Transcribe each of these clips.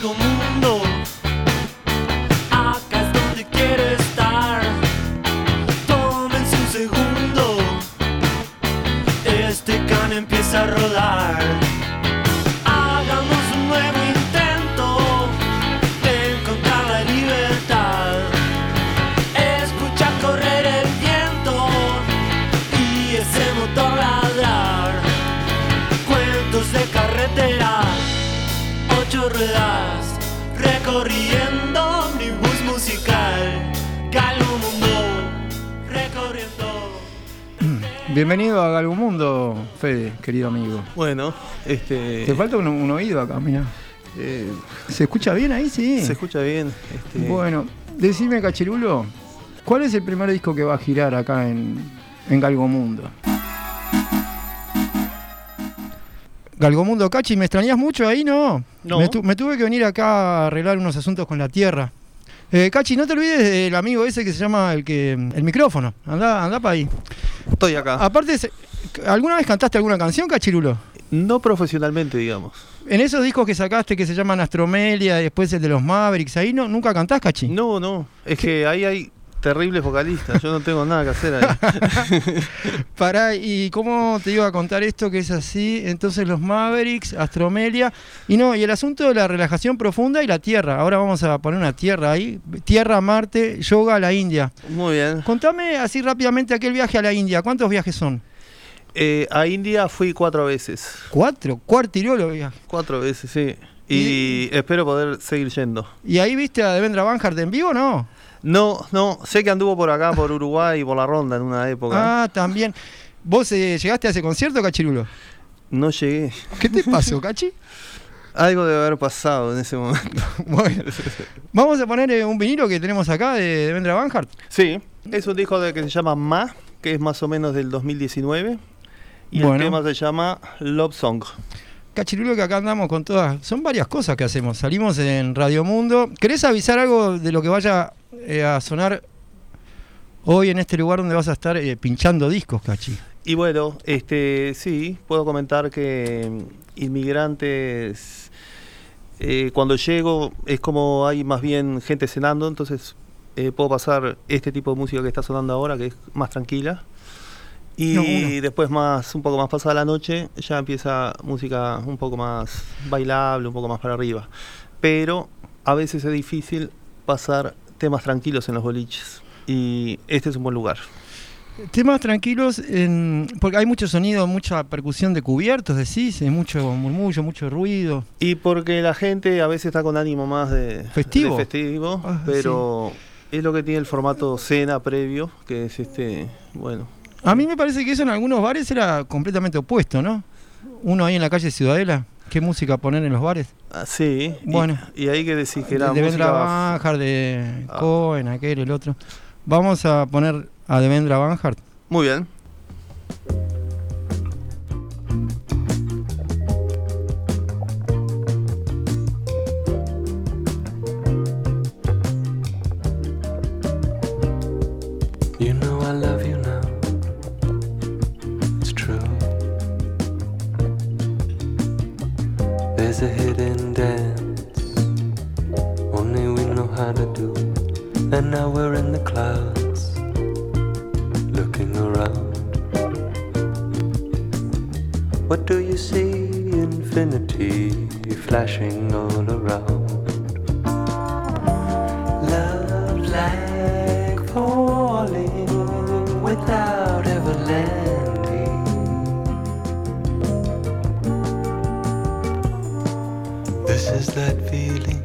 Galgo Mundo. Bienvenido a Galgo Mundo, Fede, querido amigo. Bueno, este. Te falta un, un oído acá, mira. eh, ¿Se escucha bien ahí? Sí. se escucha bien. Este, Bueno, decime, Cachirulo, ¿cuál es el primer disco que va a girar acá en, en Galgo Mundo? Galgo Mundo, Cachi, ¿me extrañas mucho ahí? No. No. Me, tu- me tuve que venir acá a arreglar unos asuntos con la tierra. Eh, Cachi, no te olvides del amigo ese que se llama el que el micrófono. Anda, anda para ahí. Estoy acá. Aparte, ¿alguna vez cantaste alguna canción, Cachirulo? No profesionalmente, digamos. En esos discos que sacaste que se llaman Astromelia después el de los Mavericks, ahí no, nunca cantás, Cachi. No, no. Es que ahí hay terribles vocalistas. Yo no tengo nada que hacer ahí. Pará, ¿y cómo te iba a contar esto que es así? Entonces los Mavericks, Astromelia, y no, y el asunto de la relajación profunda y la Tierra. Ahora vamos a poner una Tierra ahí. Tierra, Marte, yoga, la India. Muy bien. Contame así rápidamente aquel viaje a la India. ¿Cuántos viajes son? Eh, a India fui cuatro veces. ¿Cuatro? Cuartirolo viaje. Cuatro veces, sí. Y, espero poder seguir yendo. ¿Y ahí viste a Devendra Banhart en vivo no? No, no. Sé que anduvo por acá, por Uruguay y por la ronda en una época. Ah, también. ¿Vos eh, llegaste a ese concierto, Cachirulo? No llegué. ¿Qué te pasó, Cachi? Algo debe haber pasado en ese momento. Bueno, vamos a poner eh, un vinilo que tenemos acá de Devendra Banhart. Sí, es un disco de, que se llama Ma, que es más o menos del 2019. Y Bueno. el tema se llama Love Song. Cachirulo que acá andamos con todas. Son varias cosas que hacemos. Salimos en Radio Mundo. ¿Querés avisar algo de lo que vaya eh, a sonar hoy en este lugar donde vas a estar eh, pinchando discos, Cachi? Y bueno, este sí, puedo comentar que inmigrantes, eh, cuando llego es como hay más bien gente cenando, entonces eh, puedo pasar este tipo de música que está sonando ahora, que es más tranquila. Y No, después más, un poco más pasada la noche, ya empieza música un poco más bailable, un poco más para arriba. Pero a veces es difícil pasar temas tranquilos en los boliches. Y este es un buen lugar. Temas tranquilos, en- porque hay mucho sonido, mucha percusión de cubiertos, decís, eh, mucho murmullo, mucho ruido. Y porque la gente a veces está con ánimo más de Festivo. de festivo, Ah, pero es lo que tiene el formato cena previo, que es este, bueno, A mí me parece que eso en algunos bares era completamente opuesto, ¿no? Uno ahí en la calle Ciudadela, ¿qué música poner en los bares? así. y- Bueno. Y, ahí que decís que de era Devendra música Banhart, de Ah. Cohen, aquel, el otro. Vamos a poner a Devendra Banhart. Muy bien. Is that feeling.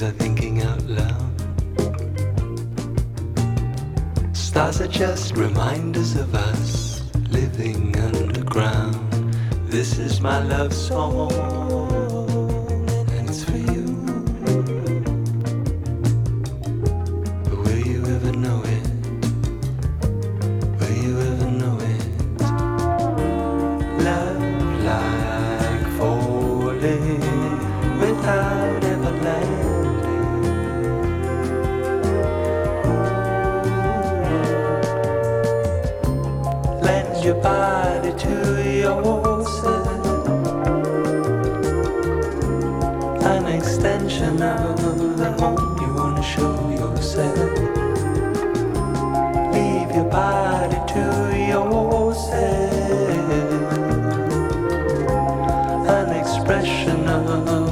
That thinking out loud? Stars are just reminders of us living underground. This is my love song, emotional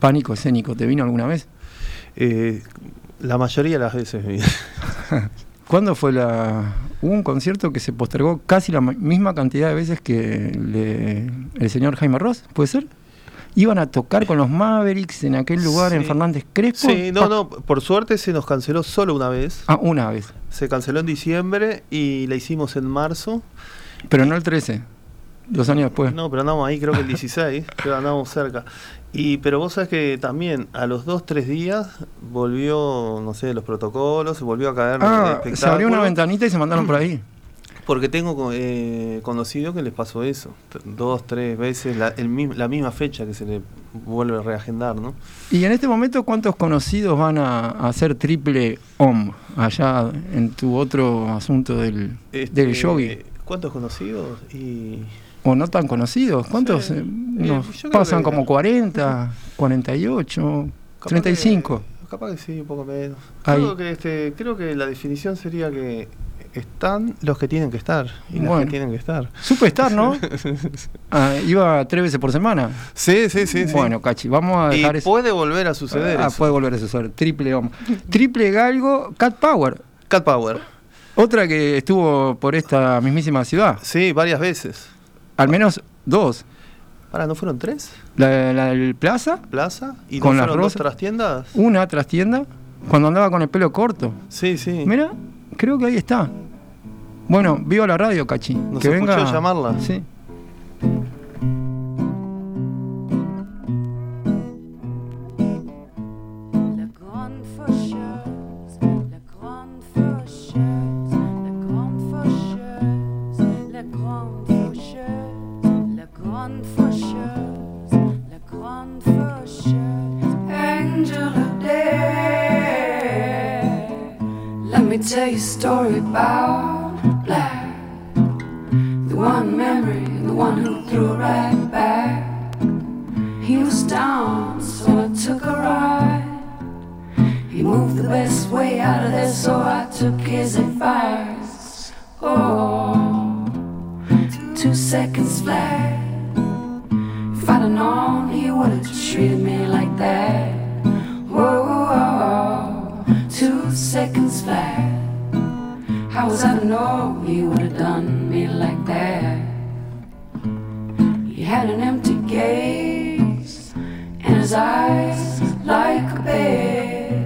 Pánico escénico, ¿te vino alguna vez? Eh, la mayoría de las veces. ¿Cuándo fue la.? Hubo un concierto que se postergó casi la ma- misma cantidad de veces que le- el señor Jaime Ross, ¿puede ser? Iban a tocar con los Mavericks en aquel lugar en. Fernández Crespo. Sí, no, no, por suerte se nos canceló solo una vez. Ah, una vez. Se canceló en diciembre y la hicimos en marzo. Pero no el 13. Dos años después. No, pero andamos ahí, creo que el 16, creo que andamos cerca. Y, pero vos sabés que también a los dos, tres días volvió, no sé, los protocolos, se volvió a caer ah, se abrió una ventanita y se mandaron por ahí. Porque tengo eh, conocido que les pasó eso, dos, tres veces, la, el la misma fecha que se le vuelve a reagendar, ¿no? Y en este momento, ¿cuántos conocidos van a, a hacer triple OM allá en tu otro asunto del, Este, del yogi? ¿Cuántos conocidos? Y ¿O no tan conocidos? ¿Cuántos? Sí. eh, Eh, nos pasan como 40, 48, capaz 35. que- capaz que sí, un poco menos. Ahí. Creo que, este, creo que la definición sería que están los que tienen que estar y Bueno. que tienen que estar. Superstar, ¿no? Ah, iba tres veces por semana. Sí, sí, sí. sí. Bueno, Cachi, vamos a y dejar eso. puede volver a suceder Ah, eso. puede volver a suceder. Triple OM. Triple Galgo, Cat Power. Cat Power. Otra que estuvo por esta mismísima ciudad. Sí, varias veces. Al menos dos. Ahora, ¿no fueron tres? La, la del Plaza, Plaza. ¿Y Con las dos trastiendas? una trastienda, cuando andaba con el pelo corto. Sí, sí. Mira, creo que ahí está. Bueno, viva la radio, Cachi. Nos que venga. llamarla. Sí. Tell you a story about Black. The one memory, the one who threw right back. He was down, so I took a ride. He moved the best way out of there, so I took his advice. Oh, two seconds flat. If I'd have known he would have treated me like that. Whoa, two seconds. How was I to know you would have done me like that. He had an empty gaze and his eyes like a bed.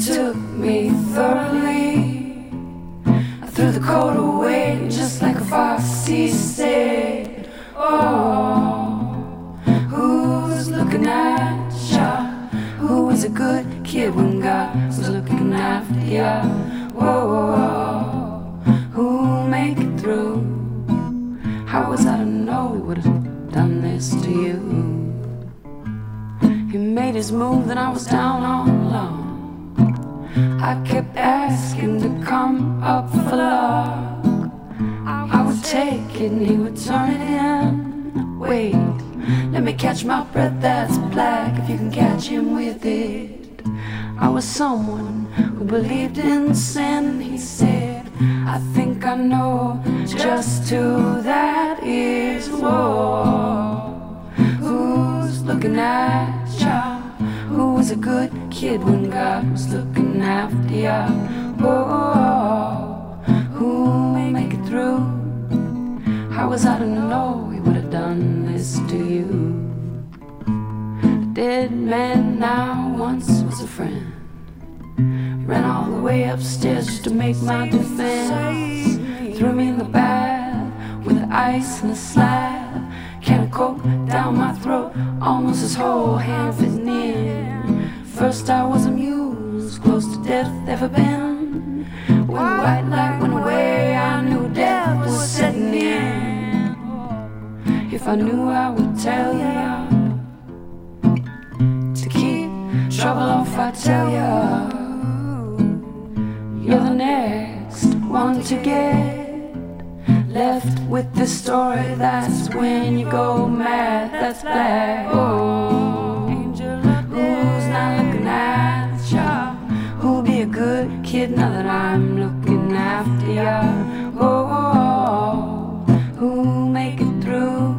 Took me thoroughly. I threw the coat away just like a fox. He said, Oh, who's looking at ya? Who was a good kid when God? Ya? Whoa, who'll make it through? How was I to know he would have done this to you? He made his move, then I was down on low. I kept asking to come up for luck. I would take it and he would turn it in. Wait, let me catch my breath, that's black if you can catch him with it. I was someone who believed in sin, he said. I think I know just who that is. Whoa, who's looking at ya? Who was a good kid when God was looking after ya? Oh, who may make it through? How was I to know he would have done this to you? Dead man now once was a friend. Ran all the way upstairs to make my defense. Threw me in the bath with the ice and a slab. Can of coke down my throat, almost his whole hand fitting in. First I was amused, close to death ever been. When the white light went away, I knew death was setting in. If I knew, I would tell ya I tell ya, you're the next one to get left with this story. That's when you go mad. That's black. Oh, who's not looking at ya? Who'll be a good kid now that I'm looking after ya? Oh, who'll make it through?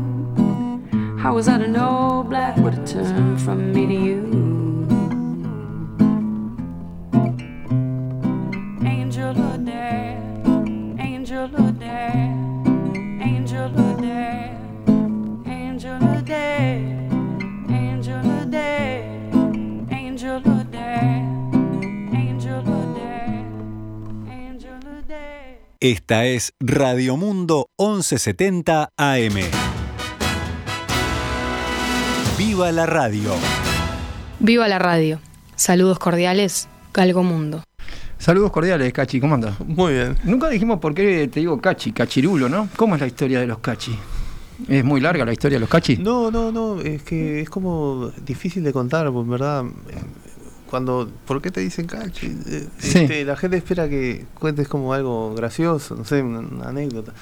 How was I to know black would have turned from me to you? Esta es Radio Mundo 1170 AM. ¡Viva la radio! Viva la radio. Saludos cordiales, Galgo Mundo. Saludos cordiales, Cachi, ¿cómo andas? Muy bien. Nunca dijimos por qué te digo Cachi, Cachirulo, ¿no? ¿Cómo es la historia de los Cachi? ¿Es muy larga la historia de los Cachi? No, no, no, es que es como difícil de contar, porque en verdad, cuando, ¿por qué te dicen cachi? Eh, Sí. este, la gente espera que cuentes como algo gracioso, no sé, una, una anécdota.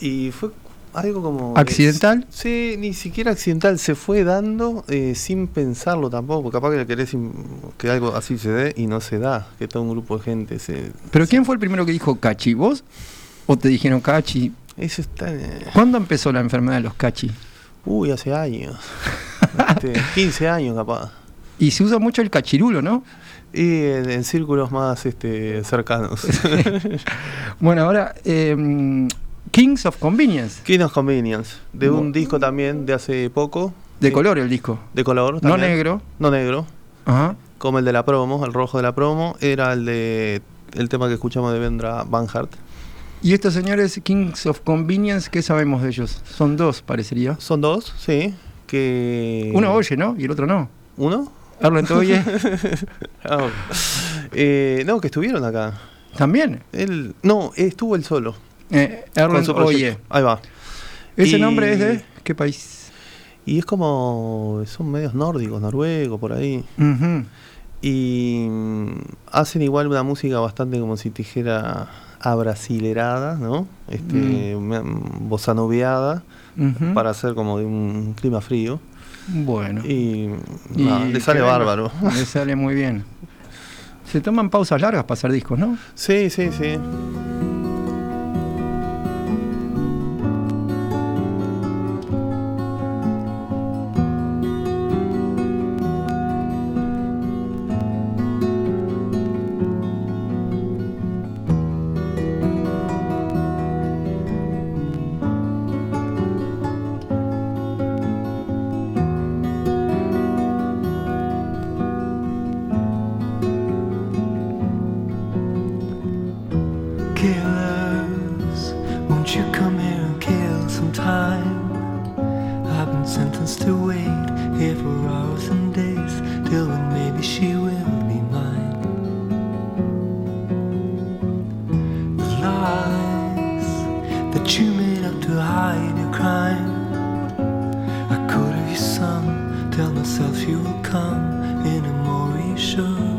Y fue algo como... ¿Accidental? sí, ni siquiera accidental, se fue dando eh, sin pensarlo tampoco, capaz que querés im- que algo así se dé y no se da, que todo un grupo de gente se... ¿Pero quién fue el primero que dijo Cachi? ¿Vos? ¿O te dijeron Cachi? Eso está... eh, ¿Cuándo empezó la enfermedad de los Cachi? uy, hace años. Este, 15 años capaz. Y se usa mucho el cachirulo, ¿no? Y en, en círculos más este, cercanos. Bueno, ahora, eh, Kings of Convenience. King of Convenience, de un disco también de hace poco. De color el disco. De color. No también. negro. No negro, Ajá. como el de la promo, el rojo de la promo, era el de el tema que escuchamos de Vendra Van Hart. Y estos señores Kings of Convenience, ¿qué sabemos de ellos? Son dos, parecería. Son dos, sí. Que Uno oye, ¿no? Y el otro no. ¿Uno? Arlen oye. Ah, eh, no, que estuvieron acá. También. Él, no, estuvo él solo. Eh, proyecto. Oye. Ahí va. ¿Ese Y- nombre es de qué país? Y es como. Son medios nórdicos, noruegos, por ahí. Y mm, hacen igual una música bastante como si te dijera abrasilerada, ¿no? Este, Ujú. para hacer como de un clima frío. Bueno. Y, le sale bárbaro. Le sale muy bien. Se toman pausas largas para hacer discos, ¿no? Sí, sí, sí. Myself you will come in a more reassuring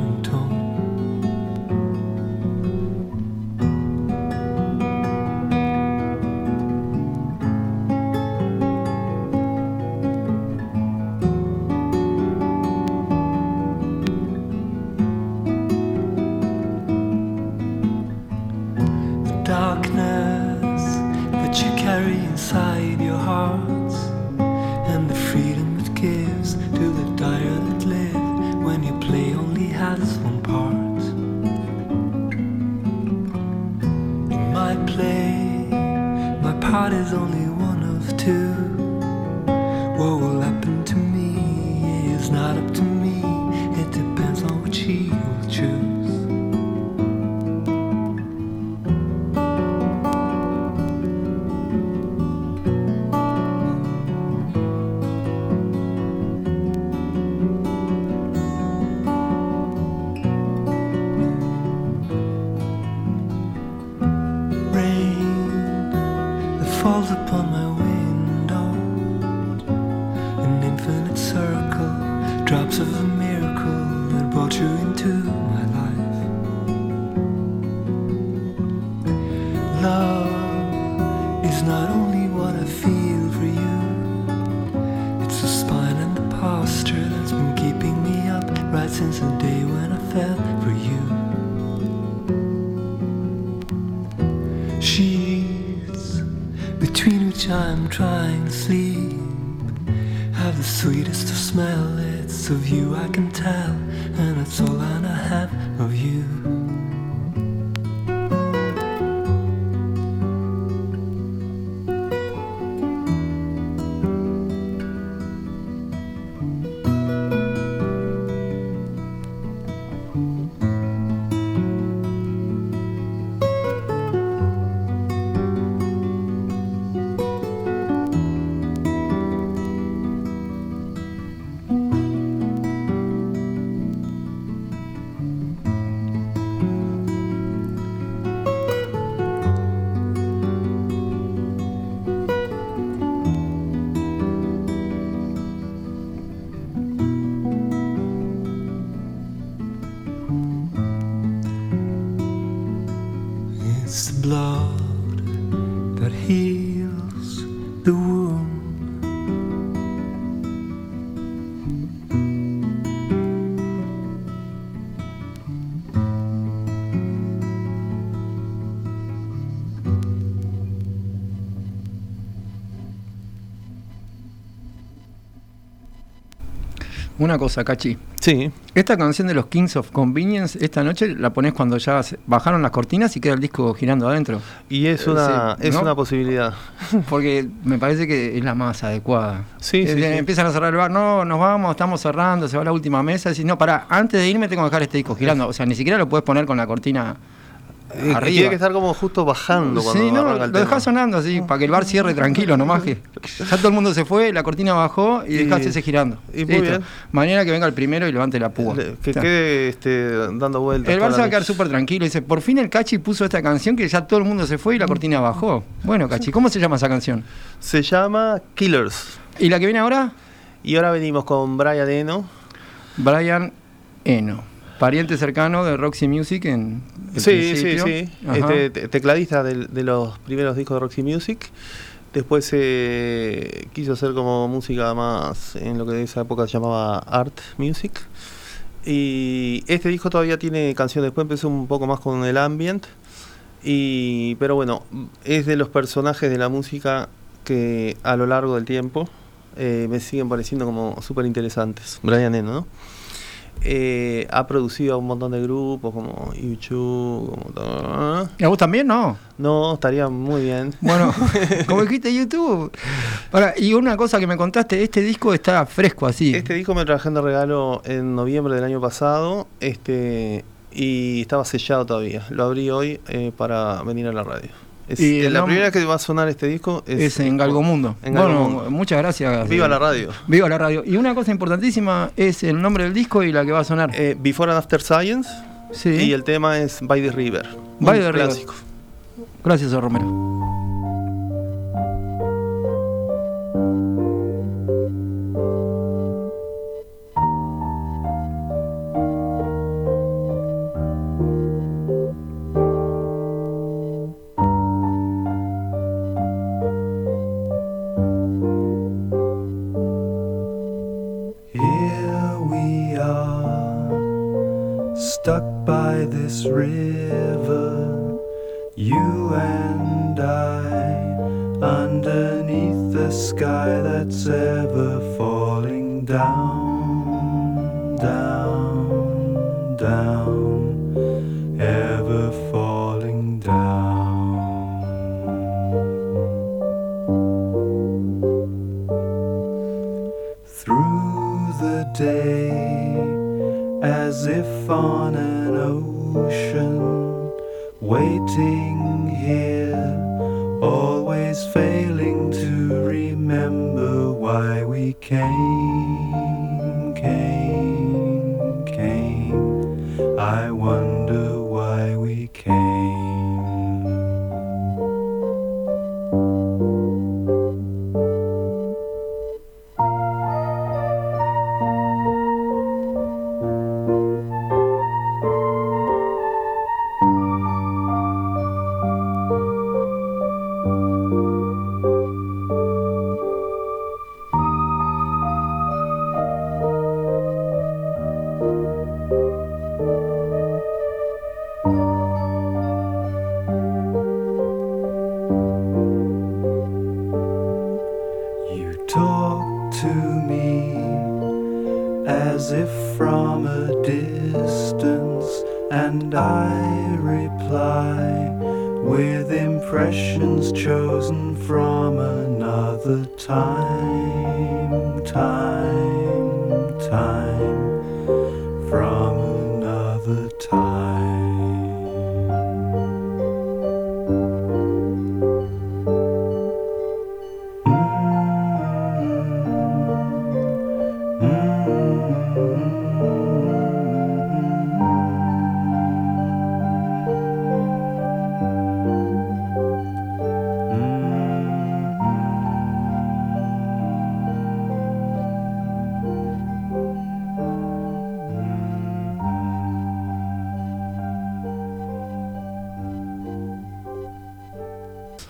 sleep have the sweetest of smell. It's of you I can tell, Una cosa, Cachi. Sí, Esta canción de los Kings of Convenience, esta noche la pones cuando ya bajaron las cortinas y queda el disco girando adentro. y es Eh, una, sí, es ¿no? una posibilidad. Porque me parece que es la más adecuada. Sí, sí, Eh, sí. Empiezan a cerrar el bar, no, nos vamos, estamos cerrando, se va la última mesa. Decís, no, pará, antes de irme tengo que dejar este disco girando. O sea, ni siquiera lo puedes poner con la cortina Eh, arriba. Tiene que estar como justo bajando cuando Sí, no, lo dejás sonando así, para que el bar cierre tranquilo nomás. Que ya todo el mundo se fue, la cortina bajó y Y- dejaste ese girando. y muy bien. Mañana que venga el primero y levante la púa. Que O sea, quede este, dando vueltas. el bar se va a quedar súper tranquilo. Dice, por fin el Cachi puso esta canción que ya todo el mundo se fue y la cortina bajó. Bueno, Cachi, ¿cómo se llama esa canción? Se llama Killers. ¿Y la que viene ahora? Y ahora venimos con Brian Eno. Brian Eno, pariente cercano de Roxy Music en el Sí, sí, principio. sí. Este, te- tecladista de, los primeros discos de Roxy Music. Después eh, quiso hacer como música más en lo que de esa época se llamaba Art Music. Y este disco todavía tiene canciones. Después empezó un poco más con el ambient. Y, pero bueno, es de los personajes de la música que a lo largo del tiempo eh, me siguen pareciendo como súper interesantes. Brian Eno, ¿no? Eh, ha producido a un montón de grupos como YouTube, como todo. ¿Y a vos también no? No, estaría muy bien. Bueno, como dijiste YouTube. Ahora, y una cosa que me contaste, este disco está fresco así. Este disco me trajeron de regalo en noviembre del año pasado este y estaba sellado todavía. Lo abrí hoy eh, para venir a la radio. Es- Y la primera que va a sonar este disco es, Es en Galgomundo. En bueno, Galgomundo. muchas gracias. Viva la radio. Viva la radio. Y una cosa importantísima es el nombre del disco y la que va a sonar. Eh, Before and After Science sí. y el tema es By the River. By the River. clásico. Gracias, Romero. This river, you and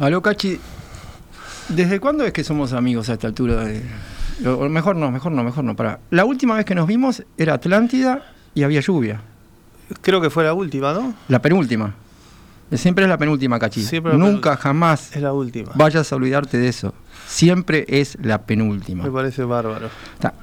Aló, Cachi. ¿Desde cuándo es que somos amigos a esta altura? de- o mejor no, mejor no, mejor no. Para. La última vez que nos vimos era Atlántida y había lluvia. Creo que fue la última, ¿no? La penúltima. Siempre es la penúltima, Cachi. Siempre Nunca, jamás Es la última. vayas a olvidarte de eso. Siempre es la penúltima. Me parece bárbaro.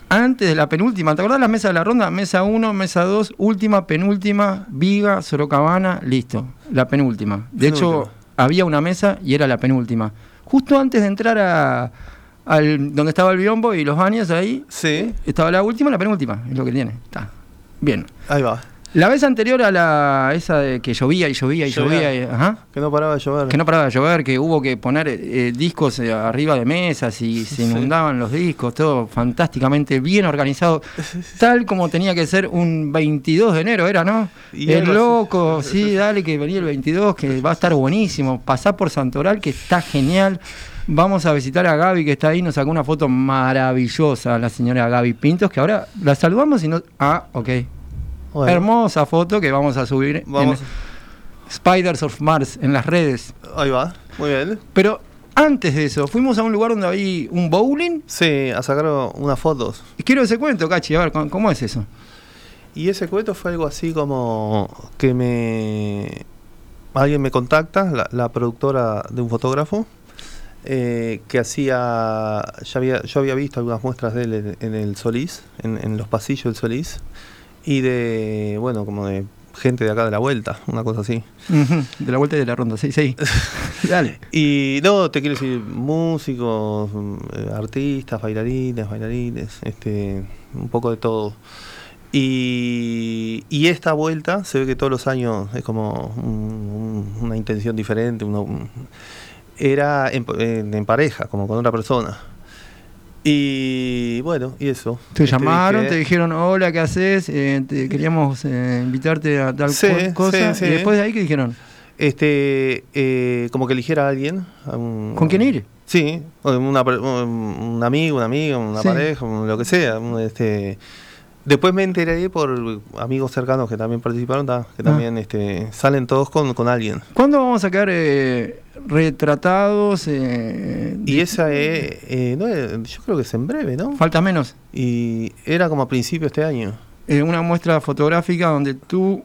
Antes de la penúltima, ¿te acordás las mesas de la ronda? Mesa 1, mesa 2, última, penúltima, Viga, Sorocabana, listo. La penúltima. De hecho. Había una mesa y era la penúltima. Justo antes de entrar a al, donde estaba el biombo y los baños ahí, Sí, estaba la última la penúltima. Es lo que tiene. Está. Bien. ahí va. La vez anterior a la esa de que llovía y llovía y Llovía. y- ajá, Que no paraba de llover. que no paraba de llover, que hubo que poner eh, discos eh, arriba de mesas y se Sí. inundaban los discos, todo fantásticamente bien organizado, tal como tenía que ser un 22 de enero, era, ¿no? Y el así. loco, sí, dale, que venía el 22, que va a estar buenísimo. Pasá por Santoral, que está genial. Vamos a visitar a Gaby, que está ahí, nos sacó una foto maravillosa, la señora Gaby Pintos, que ahora la saludamos y no... Ah, ok. Bueno, Hermosa foto que vamos a subir Vamos. en Spiders of Mars en las redes. Ahí va, muy bien. Pero antes de eso, fuimos a un lugar donde había un bowling. Sí, a sacar unas fotos. Y quiero ese cuento, Cachi, a ver, ¿cómo, cómo es eso? Y ese cuento fue algo así como que me... Alguien me contacta, la, la productora de un fotógrafo, eh, que hacía... Ya había, yo había visto algunas muestras de él en, en el Solís, en, en los pasillos del Solís, y de, bueno, como de gente de acá de la vuelta, una cosa así. De la vuelta y de la ronda, sí, sí. Dale. Y no, te quiero decir, músicos, eh, artistas, bailarines, bailarines, este, un poco de todo. Y, y esta vuelta se ve que todos los años es como un- un- una intención diferente. uno- un- era en, en- en pareja, como con otra persona. Y bueno, y eso. Te Este, llamaron, te dijeron, hola, ¿qué haces? Eh, te queríamos eh, invitarte a tal Sí, co- cosa. sí, Y sí. después de ahí, ¿qué dijeron? Este, eh, como que eligiera a alguien. a un- ¿Con quién ir? Sí, una un, amigo, una amiga, una pareja, lo que sea. Este, después me enteré por amigos cercanos que también participaron, que Ah. también este, salen todos con, con alguien. ¿Cuándo vamos a eh, retratados? eh, Y esa es, eh, no es- yo creo que es en breve, ¿no? Falta menos. Y era como a principio de este año. Eh, una muestra fotográfica donde tú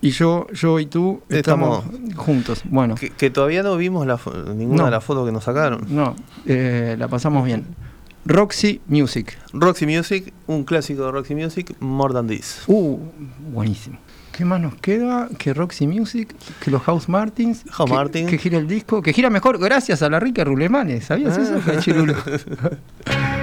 y yo, yo y tú estamos, juntos. Bueno, Que, que todavía no vimos la ninguna No. de las fotos que nos sacaron. no, eh, la pasamos bien. Roxy Music. Roxy Music, un clásico de Roxy Music, More Than This. Uh, buenísimo. ¿Qué más nos queda que Roxy Music? Que los House Martins. House que, Martin. Que gira el disco. Que gira mejor gracias a la rica Rulemanes. ¿Sabías eso, Ah. cachirulo?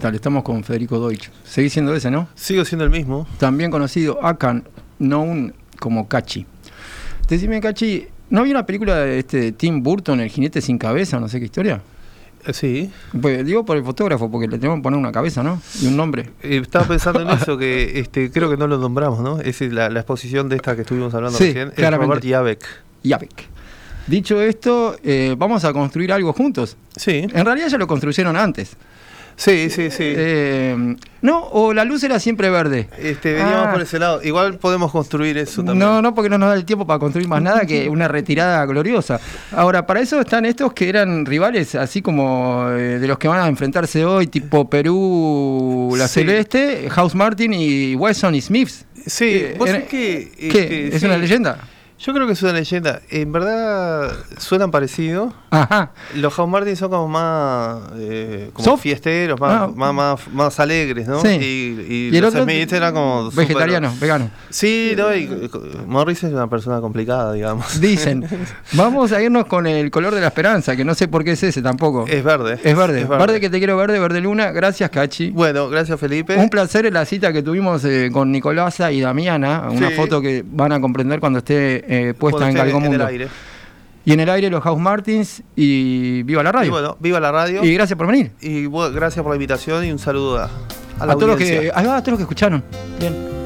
tal? Estamos con Federico Deutsch. Seguís siendo ese, ¿no? Sigo siendo el mismo. También conocido Akan, known como Cachi. Decime, Cachi, ¿no había una película de este Tim Burton, El jinete sin cabeza, no sé qué historia? Eh, Sí. Pues digo por el fotógrafo, porque le tenemos que poner una cabeza, ¿no? Y un nombre. Eh, estaba pensando en eso, que este, creo que no lo nombramos, ¿no? Es la, la exposición de esta que estuvimos hablando Sí, recién. Es claramente. Robert Yabek. Yavek. Dicho esto, eh, vamos a construir algo juntos. Sí, En realidad ya lo construyeron antes. Sí, sí, sí. Eh, no, o la luz era siempre verde. Este, veníamos Ah. por ese lado. Igual podemos construir eso también. No, no, porque no nos da el tiempo para construir más nada que una retirada gloriosa. Ahora, para eso están estos que eran rivales, así como eh, de los que van a enfrentarse hoy, tipo Perú, la Sí. Celeste, House Martin y Wesson y Smiths. Sí, Eh, vos era- sabés que. ¿Qué? este, ¿Es sí. una leyenda? Yo creo que es una leyenda. En verdad suenan parecido. Ajá. Los House Martin son como más eh, como fiesteros, más, Ah. más, más, más alegres, ¿no? Sí. Y, y Y el los otro Smith eran como vegetariano, vegano. Sí, no, y, Morris es una persona complicada, digamos. Dicen, vamos a irnos con el color de la esperanza, que no sé por qué es ese tampoco. Es verde. Es verde. verde. que te quiero verde, verde luna. Gracias, Cachi. Bueno, gracias Felipe. Un placer en la cita que tuvimos eh, con Nicolasa y Damiana, una Sí. foto que van a comprender cuando esté eh, puesta en esté Galgomundo. el aire. Y en el aire los House Martins y viva la radio. Y bueno, viva la radio. Y gracias por venir. Y bueno, gracias por la invitación y un saludo a, a A, la todos los que, ahí va, a todos los que escucharon. Bien.